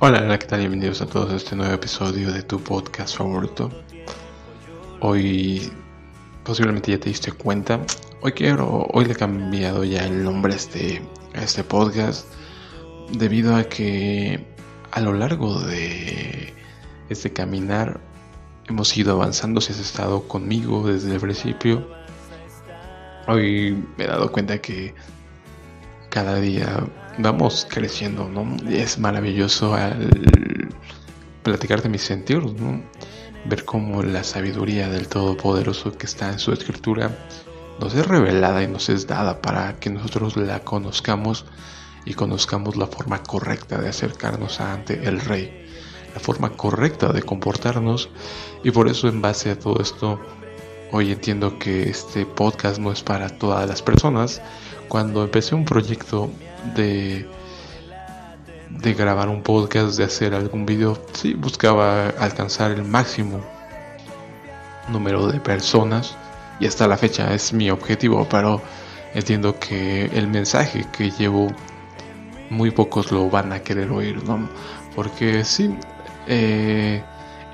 Hola, ¿qué tal? Bienvenidos a todos a este nuevo episodio de tu podcast favorito. Hoy, posiblemente ya te diste cuenta, hoy quiero, hoy le he cambiado ya el nombre a este, a este podcast debido a que a lo largo de este caminar hemos ido avanzando, si has estado conmigo desde el principio. Hoy me he dado cuenta que cada día vamos creciendo, ¿no? Es maravilloso al platicar de mis sentidos, ¿no? Ver cómo la sabiduría del Todopoderoso que está en su escritura nos es revelada y nos es dada para que nosotros la conozcamos y conozcamos la forma correcta de acercarnos ante el Rey, la forma correcta de comportarnos y por eso en base a todo esto hoy entiendo que este podcast no es para todas las personas. Cuando empecé un proyecto de, de grabar un podcast, de hacer algún video, sí buscaba alcanzar el máximo número de personas y hasta la fecha es mi objetivo, pero entiendo que el mensaje que llevo muy pocos lo van a querer oír, ¿no? Porque sí, eh,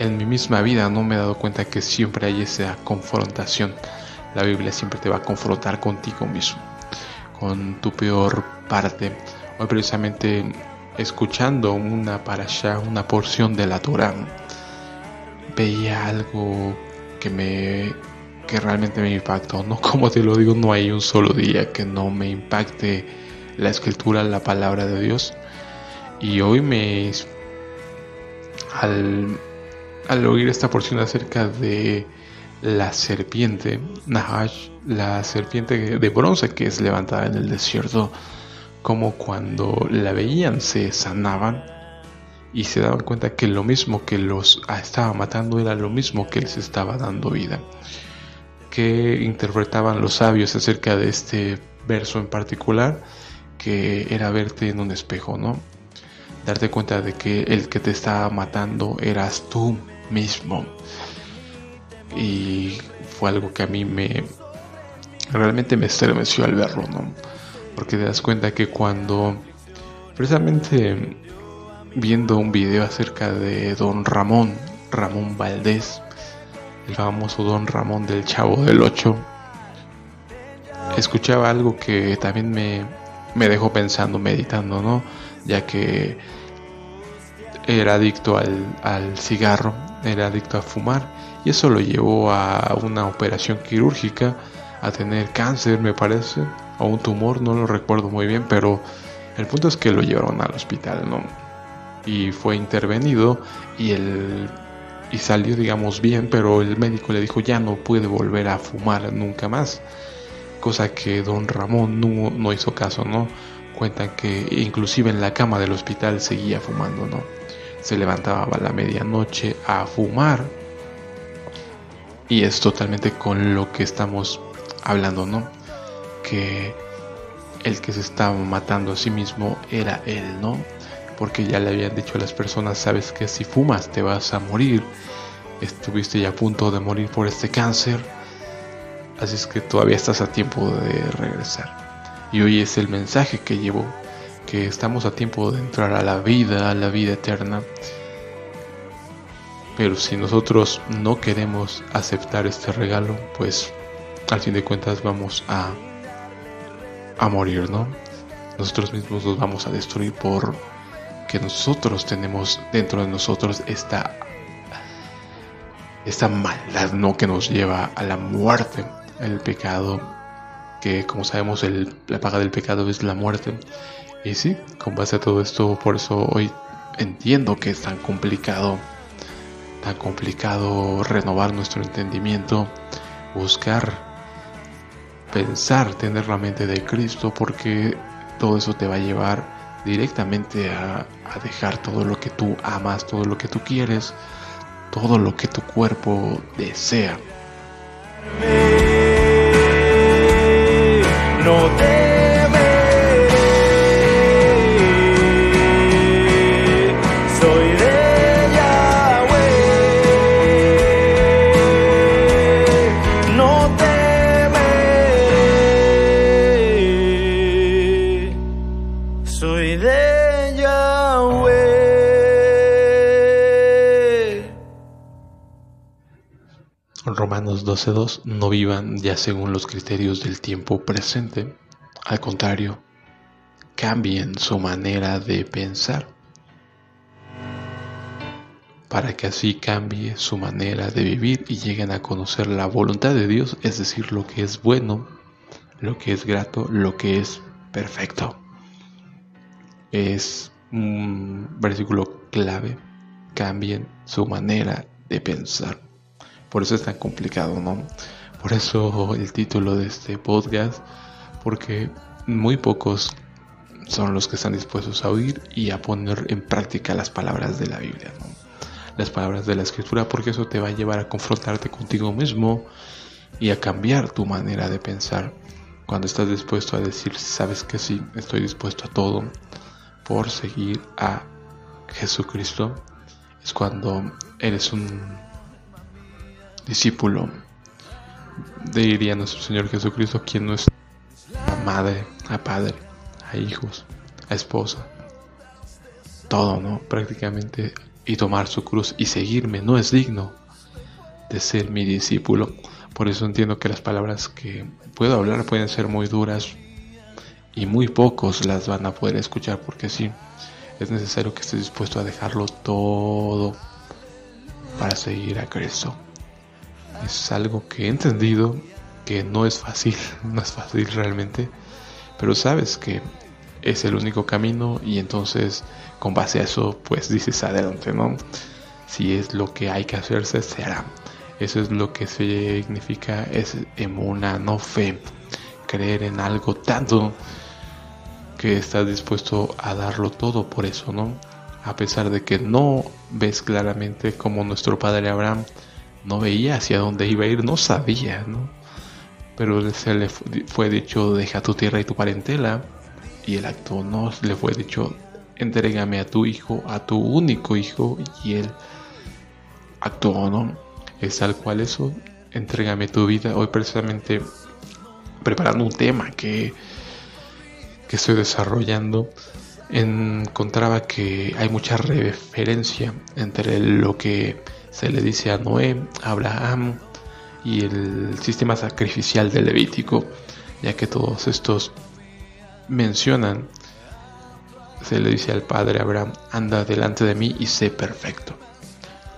en mi misma vida no me he dado cuenta que siempre hay esa confrontación. La Biblia siempre te va a confrontar contigo mismo con tu peor parte. Hoy precisamente escuchando una parasha, una porción de la Torah, veía algo que me que realmente me impactó. No como te lo digo, no hay un solo día que no me impacte la escritura, la palabra de Dios. Y hoy me al, al oír esta porción acerca de la serpiente, Nahash, la serpiente de bronce que es levantada en el desierto, como cuando la veían se sanaban y se daban cuenta que lo mismo que los estaba matando era lo mismo que les estaba dando vida. Que interpretaban los sabios acerca de este verso en particular, que era verte en un espejo, ¿no? Darte cuenta de que el que te estaba matando eras tú mismo y fue algo que a mí me realmente me estremeció al verlo, ¿no? Porque te das cuenta que cuando precisamente viendo un video acerca de Don Ramón, Ramón Valdés, el famoso Don Ramón del Chavo del 8, escuchaba algo que también me, me dejó pensando, meditando, ¿no? Ya que era adicto al, al cigarro, era adicto a fumar y eso lo llevó a una operación quirúrgica, a tener cáncer me parece, o un tumor, no lo recuerdo muy bien, pero el punto es que lo llevaron al hospital, ¿no? Y fue intervenido y el y salió digamos bien, pero el médico le dijo ya no puede volver a fumar nunca más. Cosa que don Ramón no, no hizo caso, ¿no? Cuentan que inclusive en la cama del hospital seguía fumando, ¿no? Se levantaba a la medianoche a fumar y es totalmente con lo que estamos hablando, ¿no? Que el que se estaba matando a sí mismo era él, ¿no? Porque ya le habían dicho a las personas, sabes que si fumas te vas a morir, estuviste ya a punto de morir por este cáncer, así es que todavía estás a tiempo de regresar. Y hoy es el mensaje que llevo, que estamos a tiempo de entrar a la vida, a la vida eterna. Pero si nosotros no queremos aceptar este regalo, pues al fin de cuentas vamos a, a morir, ¿no? Nosotros mismos nos vamos a destruir por que nosotros tenemos dentro de nosotros esta esta maldad no que nos lleva a la muerte el pecado que como sabemos el, la paga del pecado es la muerte y sí con base a todo esto por eso hoy entiendo que es tan complicado tan complicado renovar nuestro entendimiento, buscar, pensar, tener la mente de Cristo, porque todo eso te va a llevar directamente a, dejar todo lo que tú amas, todo lo que tú quieres, todo lo que tu cuerpo desea. No te Romanos 12.2, no vivan ya según los criterios del tiempo presente. Al contrario, cambien su manera de pensar para que así cambie su manera de vivir y lleguen a conocer la voluntad de Dios, es decir, lo que es bueno, lo que es grato, lo que es perfecto. Es un versículo clave, cambien su manera de pensar. Por eso es tan complicado, ¿no? Por eso el título de este podcast, porque muy pocos son los que están dispuestos a oír y a poner en práctica las palabras de la Biblia, ¿no? Las palabras de la escritura, porque eso te va a llevar a confrontarte contigo mismo y a cambiar tu manera de pensar. Cuando estás dispuesto a decir, sabes que sí, estoy dispuesto a todo por seguir a Jesucristo, es cuando eres un discípulo, diría nuestro Señor Jesucristo, quien no es a madre, a padre, a hijos, a esposa, todo, ¿no? Prácticamente, y tomar su cruz y seguirme no es digno de ser mi discípulo. Por eso entiendo que las palabras que puedo hablar pueden ser muy duras y muy pocos las van a poder escuchar porque sí, es necesario que estés dispuesto a dejarlo todo para seguir a Cristo es algo que he entendido que no es fácil, no es fácil realmente, pero sabes que es el único camino y entonces con base a eso pues dices adelante, ¿no? Si es lo que hay que hacerse, se hará. Eso es lo que significa es una no fe, creer en algo tanto que estás dispuesto a darlo todo por eso, ¿no? A pesar de que no ves claramente como nuestro padre Abraham no veía hacia dónde iba a ir, no sabía, ¿no? Pero se le fue dicho, deja tu tierra y tu parentela, y él actuó, no, le fue dicho, entrégame a tu hijo, a tu único hijo, y él actuó, ¿no? Es tal cual eso, entrégame tu vida. Hoy precisamente preparando un tema que, que estoy desarrollando, encontraba que hay mucha referencia entre lo que se le dice a Noé, a Abraham y el sistema sacrificial de Levítico, ya que todos estos mencionan, se le dice al padre Abraham, anda delante de mí y sé perfecto.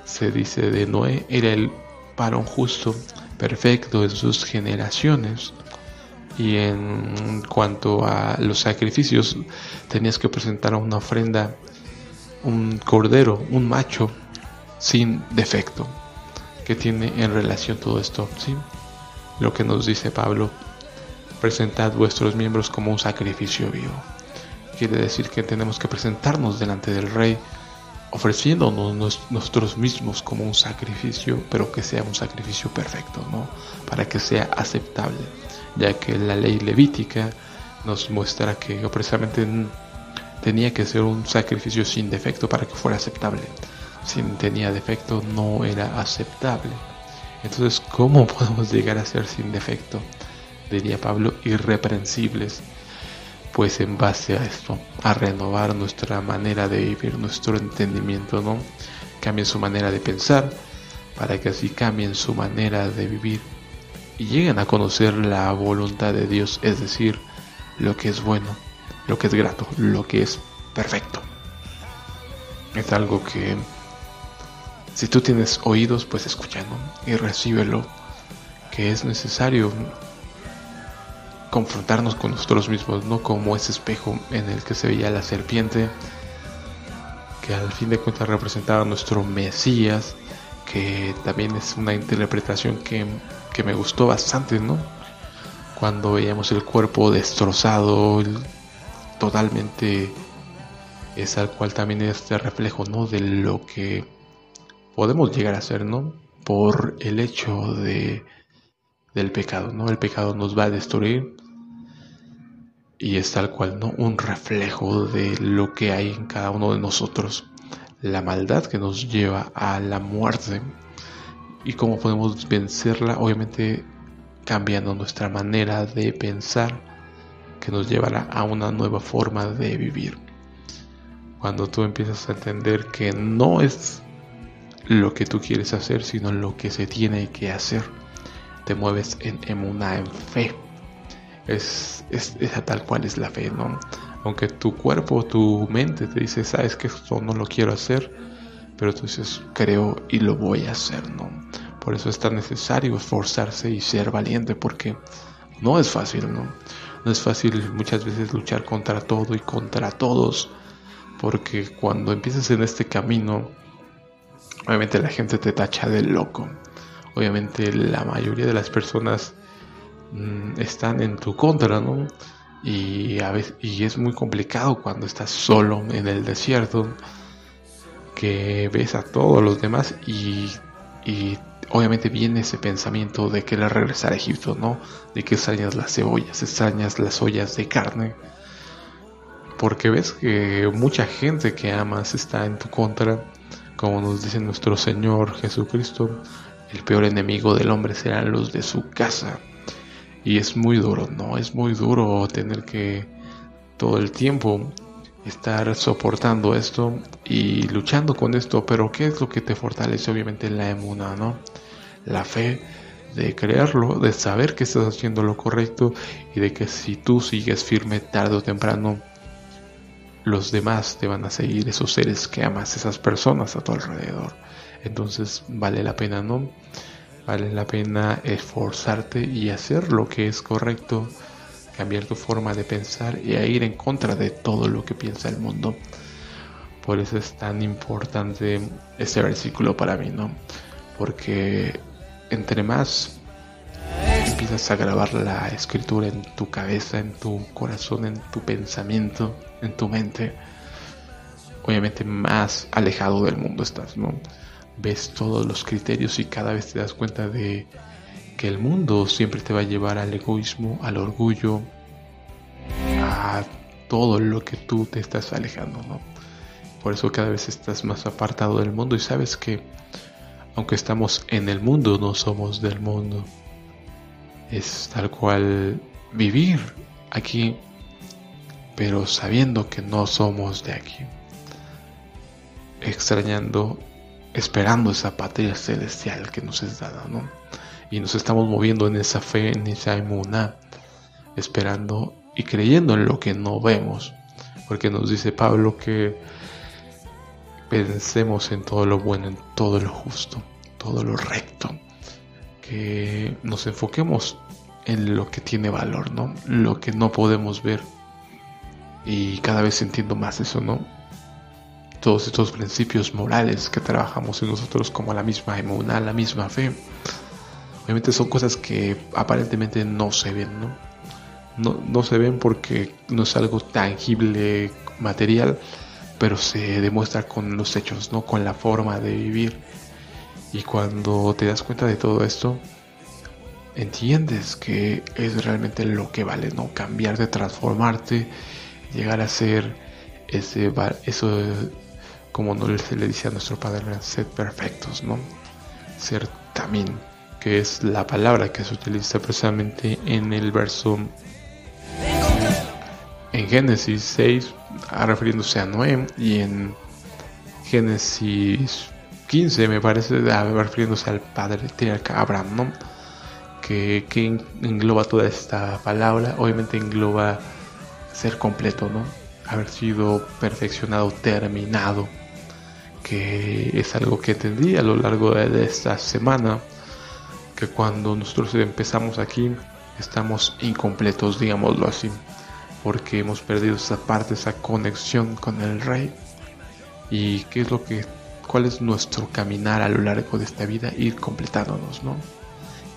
Se dice de Noé, era el varón justo, perfecto en sus generaciones. Y en cuanto a los sacrificios, tenías que presentar una ofrenda, un cordero, un macho, sin defecto. que tiene en relación todo esto? ¿Sí? Lo que nos dice Pablo, presentad vuestros miembros como un sacrificio vivo. Quiere decir que tenemos que presentarnos delante del Rey ofreciéndonos nosotros mismos como un sacrificio, pero que sea un sacrificio perfecto, ¿no? Para que sea aceptable, ya que la ley levítica nos muestra que precisamente tenía que ser un sacrificio sin defecto para que fuera aceptable si tenía defecto no era aceptable. Entonces, ¿cómo podemos llegar a ser sin defecto? Diría Pablo, irreprensibles. Pues en base a esto, a renovar nuestra manera de vivir, nuestro entendimiento, ¿no? Cambien su manera de pensar para que así cambien su manera de vivir y lleguen a conocer la voluntad de Dios, es decir, lo que es bueno, lo que es grato, lo que es perfecto. Es algo que si tú tienes oídos, pues escúchalo y recíbelo, que es necesario confrontarnos con nosotros mismos, no como ese espejo en el que se veía la serpiente, que al fin de cuentas representaba nuestro Mesías, que también es una interpretación que, que me gustó bastante, ¿no? Cuando veíamos el cuerpo destrozado, totalmente es al cual también es este reflejo, ¿no? De lo que podemos llegar a ser, ¿no? Por el hecho de del pecado, ¿no? El pecado nos va a destruir y es tal cual, ¿no? Un reflejo de lo que hay en cada uno de nosotros, la maldad que nos lleva a la muerte y cómo podemos vencerla, obviamente cambiando nuestra manera de pensar que nos llevará a una nueva forma de vivir. Cuando tú empiezas a entender que no es lo que tú quieres hacer, sino lo que se tiene que hacer. te mueves en emuná, en fe. Es, es, tal cual es la fe, ¿no? Aunque tu cuerpo, tu mente te dice, sabes que esto no lo quiero hacer, pero tú dices, creo y lo voy a hacer, ¿no? Por eso es tan necesario esforzarse y ser valiente, porque no es fácil, ¿no? No es fácil muchas veces luchar contra todo y contra todos, porque cuando empiezas en este camino, obviamente la gente te tacha de loco. Obviamente la mayoría de las personas mm, están en tu contra, ¿no? Y, a veces, y es muy complicado cuando estás solo en el desierto, que ves a todos los demás y, y obviamente viene ese pensamiento de querer regresar a Egipto, ¿no? De que extrañas las cebollas, extrañas las ollas de carne. Porque ves que mucha gente que amas está en tu contra, como nos dice nuestro Señor Jesucristo, el peor enemigo del hombre serán los de su casa. Y es muy duro, ¿no? Es muy duro tener que todo el tiempo estar soportando esto y luchando con esto, pero ¿qué es lo que te fortalece? Obviamente la emuna, ¿no? La fe de creerlo, de saber que estás haciendo lo correcto y de que si tú sigues firme tarde o temprano, los demás te van a seguir, esos seres que amas, esas personas a tu alrededor. Entonces vale la pena, ¿no? Vale la pena esforzarte y hacer lo que es correcto cambiar tu forma de pensar y a ir en contra de todo lo que piensa el mundo. Por eso es tan importante este versículo para mí, ¿no? Porque entre más empiezas a grabar la escritura en tu cabeza, en tu corazón, en tu pensamiento, en tu mente, obviamente más alejado del mundo estás, ¿no? Ves todos los criterios y cada vez te das cuenta de que el mundo siempre te va a llevar al egoísmo, al orgullo, a todo lo que tú te estás alejando, ¿no? Por eso cada vez estás más apartado del mundo y sabes que aunque estamos en el mundo, no somos del mundo. Es tal cual vivir aquí, pero sabiendo que no somos de aquí. Extrañando, esperando esa patria celestial que nos es dada, ¿no? y nos estamos moviendo en esa fe, en esa inmunidad, esperando y creyendo en lo que no vemos. Porque nos dice Pablo que pensemos en todo lo bueno, en todo lo justo, todo lo recto. Que nos enfoquemos en lo que tiene valor, ¿no? Lo que no podemos ver. Y cada vez entiendo más eso, ¿no? Todos estos principios morales que trabajamos en nosotros como la misma inmunidad, la misma fe Obviamente son cosas que aparentemente no se ven, ¿no? ¿no? No se ven porque no es algo tangible, material, pero se demuestra con los hechos, ¿no? Con la forma de vivir. Y cuando te das cuenta de todo esto, entiendes que es realmente lo que vale, ¿no? Cambiarte, transformarte, llegar a ser ese, eso, como se le dice a nuestro Padre, ser perfectos, ¿no? Ser también que es la palabra que se utiliza precisamente en el verso en Génesis 6, refiriéndose a Noé, y en Génesis 15, me parece, refiriéndose al padre Abraham, ¿no? Que, que engloba toda esta palabra, obviamente engloba ser completo, ¿no? Haber sido perfeccionado, terminado, que es algo que entendí a lo largo de esta semana cuando nosotros empezamos aquí estamos incompletos, digámoslo así, porque hemos perdido esa parte, esa conexión con el Rey. ¿Y qué es lo que, cuál es nuestro caminar a lo largo de esta vida? Ir completándonos, ¿no?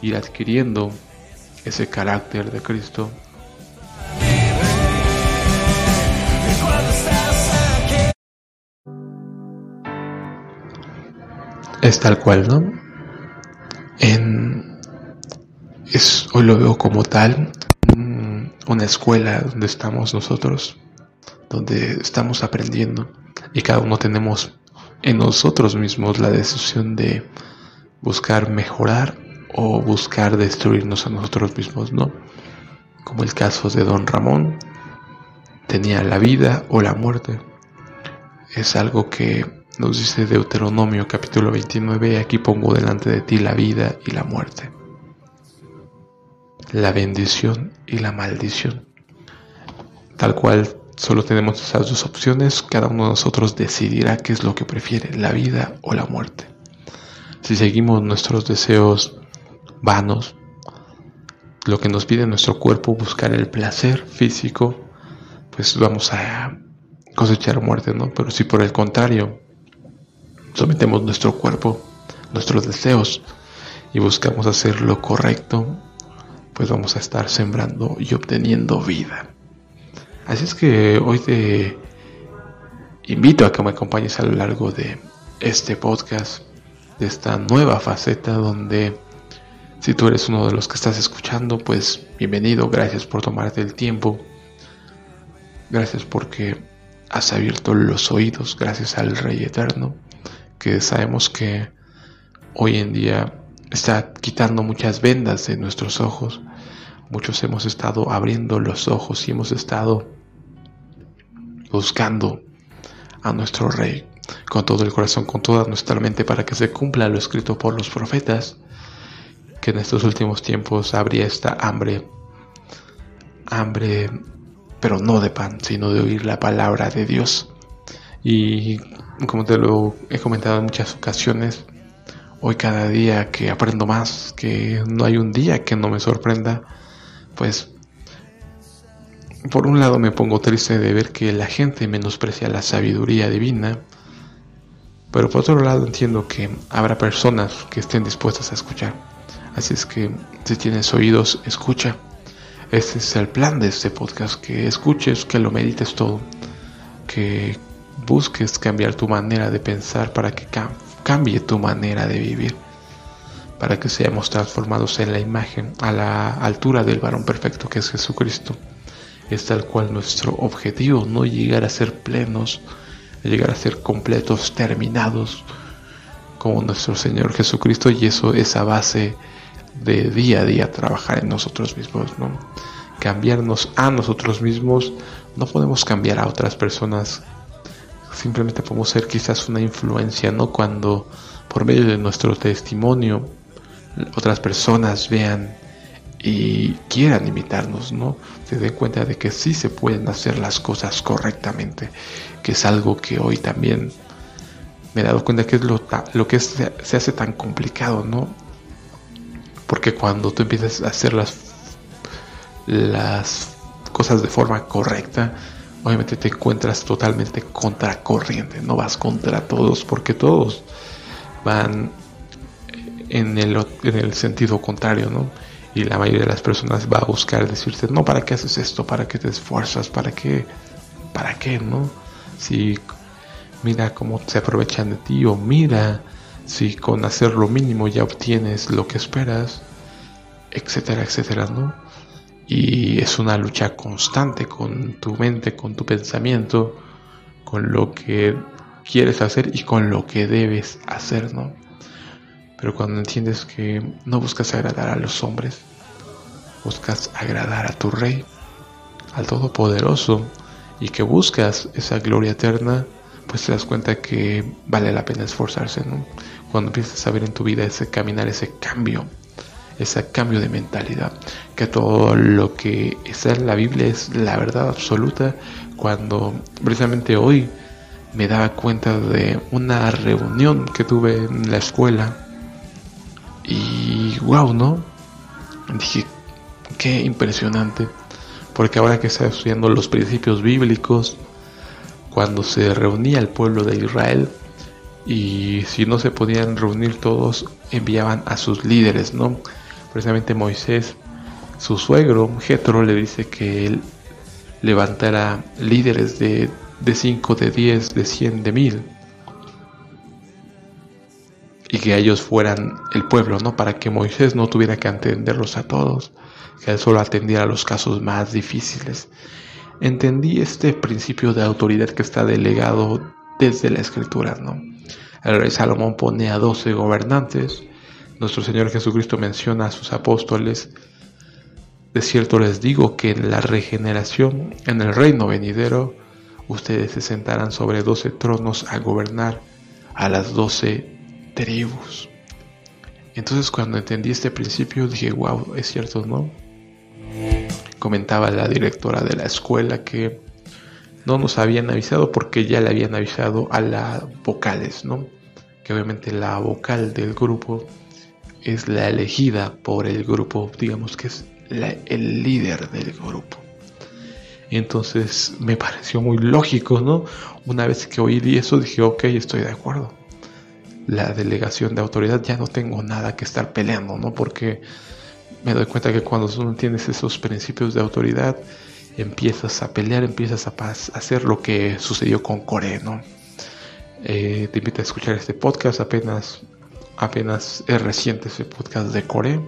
Ir adquiriendo ese carácter de Cristo. Es tal cual, ¿no? En, es, hoy lo veo como tal, una escuela donde estamos nosotros, donde estamos aprendiendo y cada uno tenemos en nosotros mismos la decisión de buscar mejorar o buscar destruirnos a nosotros mismos, ¿no? Como el caso de Don Ramón, tenía la vida o la muerte. Es algo que nos dice Deuteronomio capítulo 29, aquí pongo delante de ti la vida y la muerte. la bendición y la maldición. Tal cual solo tenemos esas dos opciones, cada uno de nosotros decidirá qué es lo que prefiere, la vida o la muerte. Si seguimos nuestros deseos vanos, lo que nos pide nuestro cuerpo, buscar el placer físico, pues vamos a cosechar muerte, ¿no? Pero si por el contrario sometemos nuestro cuerpo, nuestros deseos y buscamos hacer lo correcto, pues vamos a estar sembrando y obteniendo vida. Así es que hoy te invito a que me acompañes a lo largo de este podcast, de esta nueva faceta donde si tú eres uno de los que estás escuchando, pues bienvenido, gracias por tomarte el tiempo, gracias porque has abierto los oídos, gracias al Rey Eterno, que sabemos que hoy en día está quitando muchas vendas de nuestros ojos. Muchos hemos estado abriendo los ojos y hemos estado buscando a nuestro Rey con todo el corazón, con toda nuestra mente, para que se cumpla lo escrito por los profetas, que en estos últimos tiempos habría esta hambre, hambre, pero no de pan, sino de oír la palabra de Dios. Y como te lo he comentado en muchas ocasiones, hoy cada día que aprendo más, que no hay un día que no me sorprenda, pues por un lado me pongo triste de ver que la gente menosprecia la sabiduría divina, pero por otro lado entiendo que habrá personas que estén dispuestas a escuchar. Así es que si tienes oídos, escucha. Este es el plan de este podcast, que escuches, que lo medites todo, que busques cambiar tu manera de pensar para que cambie tu manera de vivir, para que seamos transformados en la imagen, a la altura del varón perfecto que es Jesucristo es tal cual nuestro objetivo, no llegar a ser plenos, llegar a ser completos, terminados, como nuestro Señor Jesucristo, y eso es a base de día a día trabajar en nosotros mismos, ¿no? Cambiarnos a nosotros mismos, no podemos cambiar a otras personas, simplemente podemos ser quizás una influencia, ¿no? Cuando por medio de nuestro testimonio otras personas vean y quieran imitarnos, ¿no? Se den cuenta de que sí se pueden hacer las cosas correctamente, que es algo que hoy también me he dado cuenta que es lo, que se hace tan complicado, ¿no? Porque cuando tú empiezas a hacer las, las cosas de forma correcta, obviamente te encuentras totalmente contracorriente, no vas contra todos, porque todos van en el, en el sentido contrario, ¿no? Y la mayoría de las personas va a buscar decirte, no, ¿para qué haces esto? ¿Para qué te esfuerzas? ¿Para qué? ¿Para qué? ¿No? Si mira cómo se aprovechan de ti o mira si con hacer lo mínimo ya obtienes lo que esperas, etcétera, etcétera, ¿no? Y es una lucha constante con tu mente, con tu pensamiento, con lo que quieres hacer y con lo que debes hacer, ¿no? Pero cuando entiendes que no buscas agradar a los hombres, buscas agradar a tu Rey, al Todopoderoso, y que buscas esa gloria eterna, pues te das cuenta que vale la pena esforzarse, ¿no? Cuando empiezas a ver en tu vida ese caminar, ese cambio, ese cambio de mentalidad, que todo lo que está en la Biblia es la verdad absoluta, cuando precisamente hoy me daba cuenta de una reunión que tuve en la escuela y wow, ¿no? Dije, qué impresionante. Porque ahora que está estudiando los principios bíblicos, cuando se reunía el pueblo de Israel, y si no se podían reunir todos, enviaban a sus líderes, ¿no? Precisamente Moisés, su suegro, Jetro, le dice que él levantara líderes de 5, de 10, de 100, de 1000 y que ellos fueran el pueblo, ¿no? Para que Moisés no tuviera que atenderlos a todos, que él solo atendiera los casos más difíciles. Entendí este principio de autoridad que está delegado desde la escritura, ¿no? El rey Salomón pone a doce gobernantes, nuestro Señor Jesucristo menciona a sus apóstoles, de cierto les digo que en la regeneración, en el reino venidero, ustedes se sentarán sobre doce tronos a gobernar a las doce tribus. Entonces cuando entendí este principio dije, wow, es cierto, ¿no? comentaba la directora de la escuela que no nos habían avisado porque ya le habían avisado a las vocales, ¿no? Que obviamente la vocal del grupo es la elegida por el grupo, digamos que es el líder del grupo. Entonces me pareció muy lógico, ¿no? Una vez que oí eso dije, ok, estoy de acuerdo. La delegación de autoridad ya no tengo nada que estar peleando, ¿no? Porque me doy cuenta que cuando tú no tienes esos principios de autoridad, empiezas a pelear, empiezas a, hacer lo que sucedió con Core, ¿no? Eh, te invito a escuchar este podcast, apenas, apenas es reciente ese podcast de Core,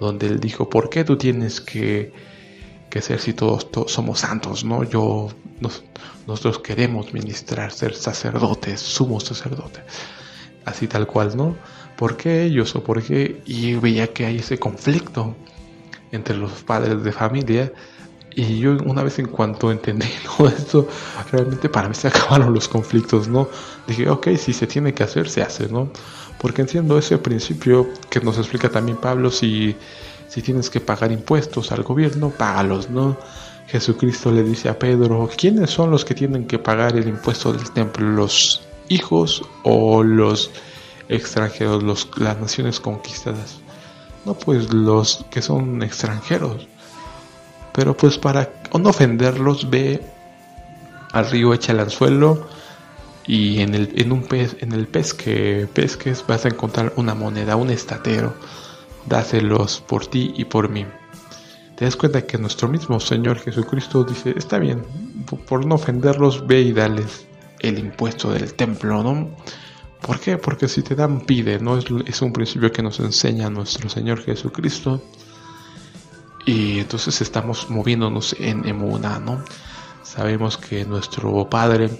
donde él dijo, ¿por qué tú tienes que que ser si todos, somos santos, ¿no? Yo, nosotros queremos ministrar, ser sacerdotes, sumo sacerdote, así tal cual, ¿no? ¿Por qué ellos o por qué? Y veía que hay ese conflicto entre los padres de familia y yo una vez en cuanto entendí todo esto, realmente para mí se acabaron los conflictos, ¿no? Dije, ok, si se tiene que hacer, se hace, ¿no? Porque entiendo ese principio que nos explica también Pablo, si si tienes que pagar impuestos al gobierno, págalos, ¿no? Jesucristo le dice a Pedro, ¿quiénes son los que tienen que pagar el impuesto del templo? ¿Los hijos o los extranjeros, los, las naciones conquistadas? No, pues los que son extranjeros. Pero pues para no ofenderlos, ve al río, echa el anzuelo y en, el, en un pez, en el que pesques vas a encontrar una moneda, un estatero dáselos por ti y por mí. Te das cuenta que nuestro mismo Señor Jesucristo dice, está bien, por no ofenderlos, ve y dales el impuesto del templo, ¿no? ¿Por qué? Porque si te dan, pide, ¿no? Es, es un principio que nos enseña nuestro Señor Jesucristo. Y entonces estamos moviéndonos en emuna, ¿no? Sabemos que nuestro Padre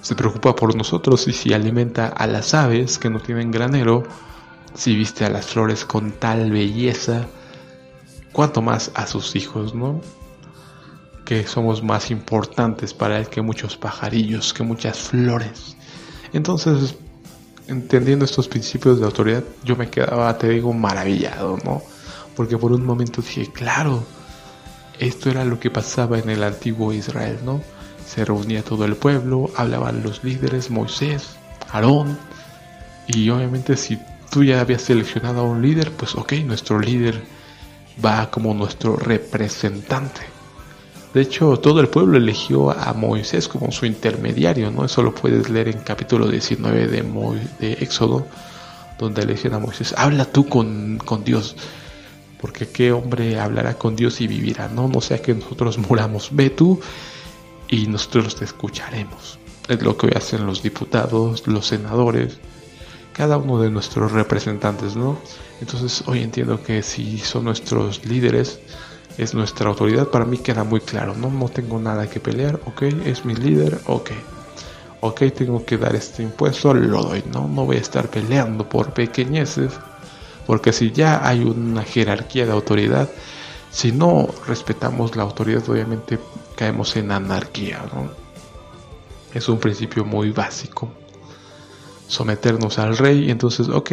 se preocupa por nosotros y si alimenta a las aves que no tienen granero, si viste a las flores con tal belleza, cuanto más a sus hijos, ¿no? Que somos más importantes para él que muchos pajarillos, que muchas flores. Entonces, entendiendo estos principios de autoridad, yo me quedaba, te digo, maravillado, ¿no? Porque por un momento dije, claro, esto era lo que pasaba en el antiguo Israel, ¿no? Se reunía todo el pueblo, hablaban los líderes, Moisés, Aarón, y obviamente si tú ya habías seleccionado a un líder, pues ok, nuestro líder va como nuestro representante. De hecho, todo el pueblo eligió a Moisés como su intermediario, ¿no? Eso lo puedes leer en capítulo 19 de, de Éxodo, donde le dicen a Moisés, habla tú con, con Dios, porque qué hombre hablará con Dios y vivirá, ¿no? No sea que nosotros muramos, ve tú y nosotros te escucharemos. Es lo que hoy hacen los diputados, los senadores, cada uno de nuestros representantes, ¿no? Entonces hoy entiendo que si son nuestros líderes, es nuestra autoridad, para mí queda muy claro, ¿no? No tengo nada que pelear, ok, es mi líder, ok. Ok, tengo que dar este impuesto, lo doy, ¿no? No voy a estar peleando por pequeñeces, porque si ya hay una jerarquía de autoridad, si no respetamos la autoridad, obviamente caemos en anarquía, ¿no? Es un principio muy básico someternos al rey, entonces, ok,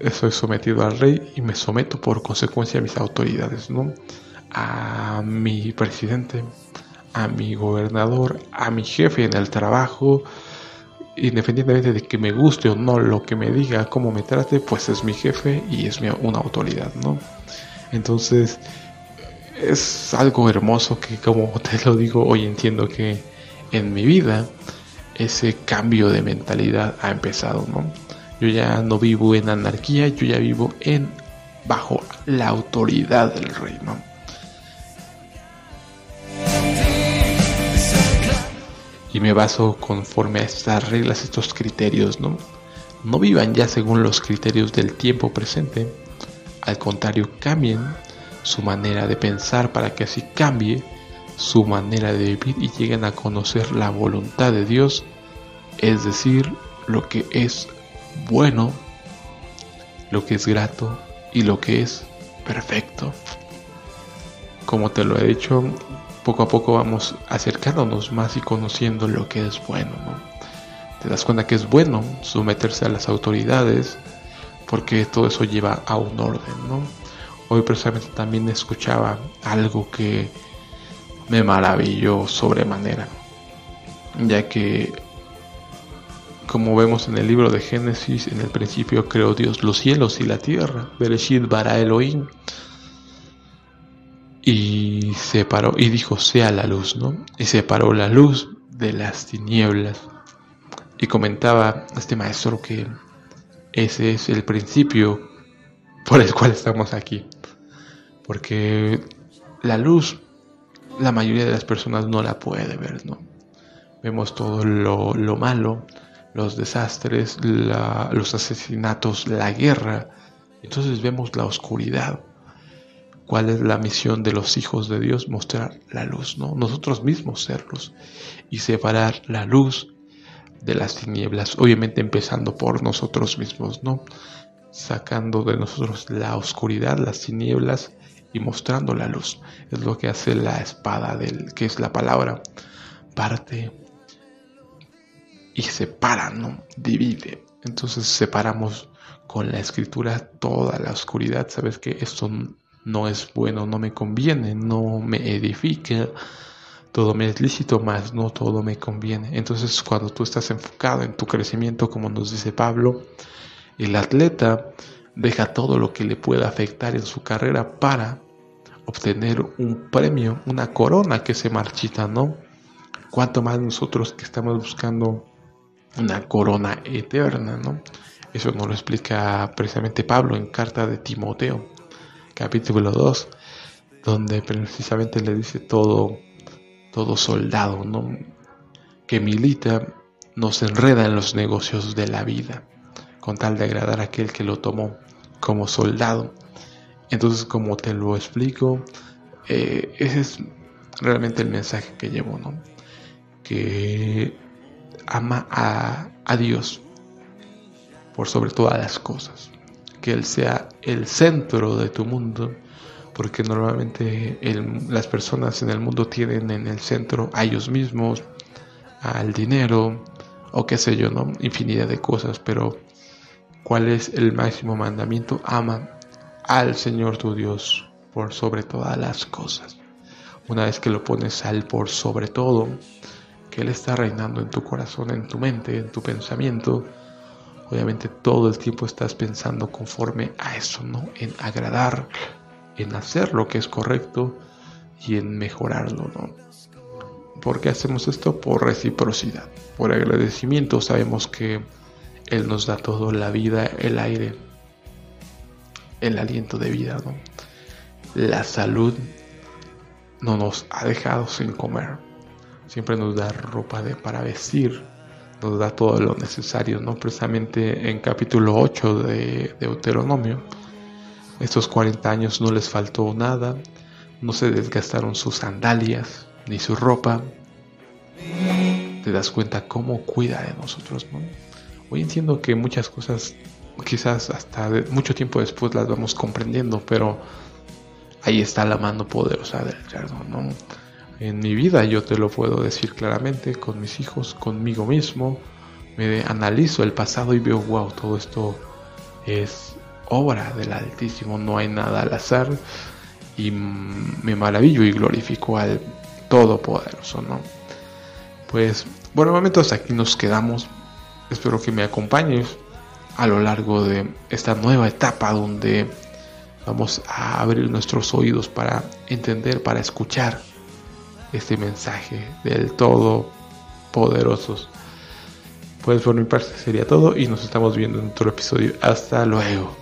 estoy sometido al rey y me someto por consecuencia a mis autoridades, ¿no? A mi presidente, a mi gobernador, a mi jefe en el trabajo, independientemente de que me guste o no lo que me diga, cómo me trate, pues es mi jefe y es una autoridad, ¿no? Entonces, es algo hermoso que como te lo digo, hoy entiendo que en mi vida ese cambio de mentalidad ha empezado, ¿no? Yo ya no vivo en anarquía, yo ya vivo en bajo la autoridad del rey, ¿no? Y me baso conforme a estas reglas, estos criterios, ¿no? No vivan ya según los criterios del tiempo presente, al contrario, cambien su manera de pensar para que así cambie su manera de vivir y lleguen a conocer la voluntad de Dios, es decir, lo que es bueno, lo que es grato y lo que es perfecto. Como te lo he dicho, poco a poco vamos acercándonos más y conociendo lo que es bueno. Te das cuenta que es bueno someterse a las autoridades porque todo eso lleva a un orden. ¿no? hoy precisamente también escuchaba algo que me maravilló sobremanera, ya que como vemos en el libro de Génesis, en el principio creó Dios los cielos y la tierra, Bereshit bara Elohim, y separó y dijo sea la luz, ¿no? Y separó la luz de las tinieblas. Y comentaba este maestro que ese es el principio por el cual estamos aquí. Porque la luz, la mayoría de las personas no la puede ver, ¿no? Vemos todo lo, lo malo, los desastres, los asesinatos, la guerra. Entonces vemos la oscuridad. ¿Cuál es la misión de los hijos de Dios? Mostrar la luz, ¿no? Nosotros mismos serlos y separar la luz de las tinieblas, obviamente empezando por nosotros mismos, ¿no? Sacando de nosotros la oscuridad, las tinieblas y mostrando la luz. Es lo que hace la espada del que es la palabra. Parte y separa, ¿no? Divide. Entonces separamos con la escritura toda la oscuridad. Sabes que esto no es bueno, no me conviene, no me edifica. Todo me es lícito, más no todo me conviene. Entonces cuando tú estás enfocado en tu crecimiento, como nos dice Pablo, el atleta deja todo lo que le pueda afectar en su carrera para obtener un premio, una corona que se marchita, ¿no? Cuanto más nosotros que estamos buscando una corona eterna, ¿no? Eso nos lo explica precisamente Pablo en carta de Timoteo, capítulo 2, donde precisamente le dice todo, todo soldado, ¿no? Que milita, no se enreda en los negocios de la vida, con tal de agradar a aquel que lo tomó como soldado. Entonces, como te lo explico, eh, ese es realmente el mensaje que llevo, ¿no? Que ama a, Dios por sobre todas las cosas. Que Él sea el centro de tu mundo, porque normalmente las personas en el mundo tienen en el centro a ellos mismos, al dinero, o qué sé yo, ¿no? Infinidad de cosas, pero ¿cuál es el máximo mandamiento? Ama al Señor tu Dios por sobre todas las cosas. Una vez que lo pones al por sobre todo, que Él está reinando en tu corazón, en tu mente, en tu pensamiento, obviamente todo el tiempo estás pensando conforme a eso, ¿no? En agradar, en hacer lo que es correcto y en mejorarlo, ¿no? ¿Por qué hacemos esto? Por reciprocidad, por agradecimiento. Sabemos que Él nos da todo, la vida, el aire, el aliento de vida, ¿no? La salud no nos ha dejado sin comer siempre nos da ropa de, para vestir, nos da todo lo necesario, ¿no? Precisamente en capítulo 8 de Deuteronomio, estos 40 años no les faltó nada, no se desgastaron sus sandalias ni su ropa. Te das cuenta cómo cuida de nosotros, ¿no? Hoy entiendo que muchas cosas quizás hasta mucho tiempo después las vamos comprendiendo, pero ahí está la mano poderosa del Eterno, ¿no? En mi vida, yo te lo puedo decir claramente, con mis hijos, conmigo mismo. Me analizo el pasado y veo, wow, todo esto es obra del Altísimo, no hay nada al azar. Y me maravillo y glorifico al Todopoderoso, ¿no? Pues, bueno, momentos aquí nos quedamos. Espero que me acompañes a lo largo de esta nueva etapa donde vamos a abrir nuestros oídos para entender, para escuchar este mensaje del Todopoderoso. Pues por mi parte sería todo y nos estamos viendo en otro episodio. Hasta luego.